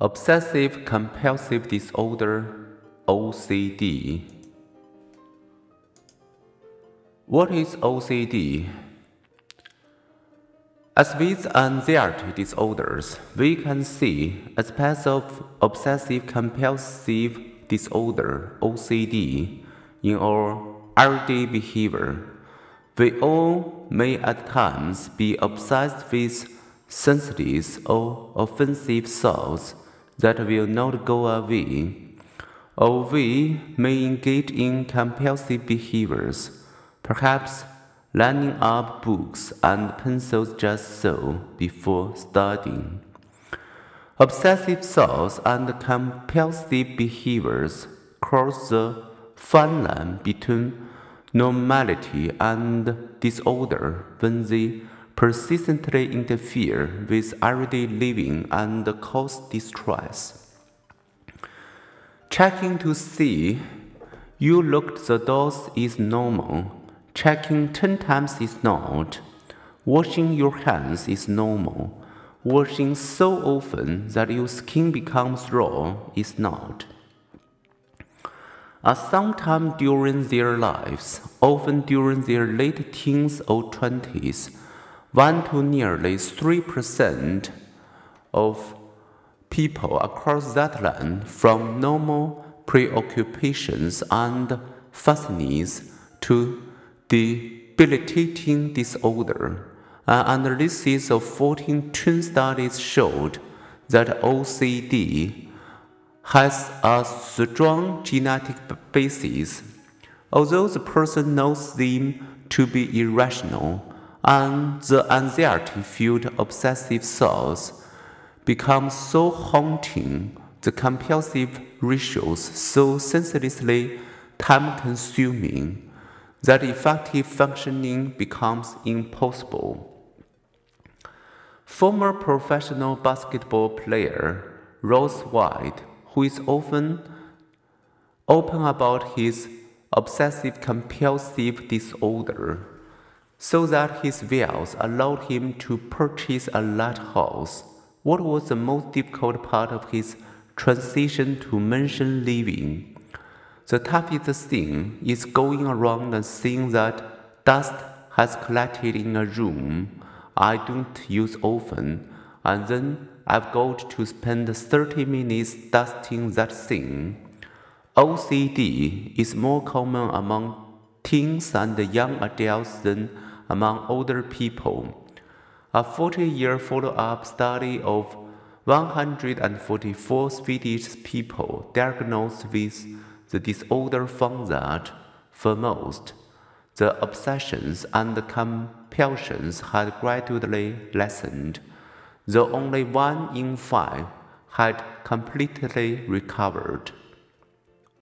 Obsessive compulsive disorder, OCD. What is OCD? As with anxiety disorders, we can see aspects of obsessive compulsive disorder, OCD, in our everyday behavior. We all may at times be obsessed with sensitive or offensive thoughts that will not go away, or we may engage in compulsive behaviors, perhaps lining up books and pencils just so before studying. Obsessive thoughts and compulsive behaviors cross the fine line between normality and disorder when they persistently interfere with everyday living and cause distress. Checking to see you locked the doors is normal. Checking 10 times is not. Washing your hands is normal. Washing so often that your skin becomes raw is not. At some time during their lives, often during their late teens or twenties, 1 to nearly 3% of people across that land from normal preoccupations and fascinations to debilitating disorder. An analysis of 14 twin studies showed that OCD has a strong genetic basis. Although the person knows them to be irrational, and the anxiety filled obsessive thoughts become so haunting, the compulsive rituals so senselessly time consuming, that effective functioning becomes impossible. Former professional basketball player Royce White, who is often open about his obsessive compulsive disorder, so that his wealth allowed him to purchase a large house. What was the most difficult part of his transition to mansion living? The toughest thing is going around and seeing that dust has collected in a room I don't use often, and then I've got to spend 30 minutes dusting that thing. OCD is more common among teens and young adults than among older people. A 40 year follow up study of 144 Swedish people diagnosed with the disorder found that, for most, the obsessions and compulsions had gradually lessened, though only one in five had completely recovered.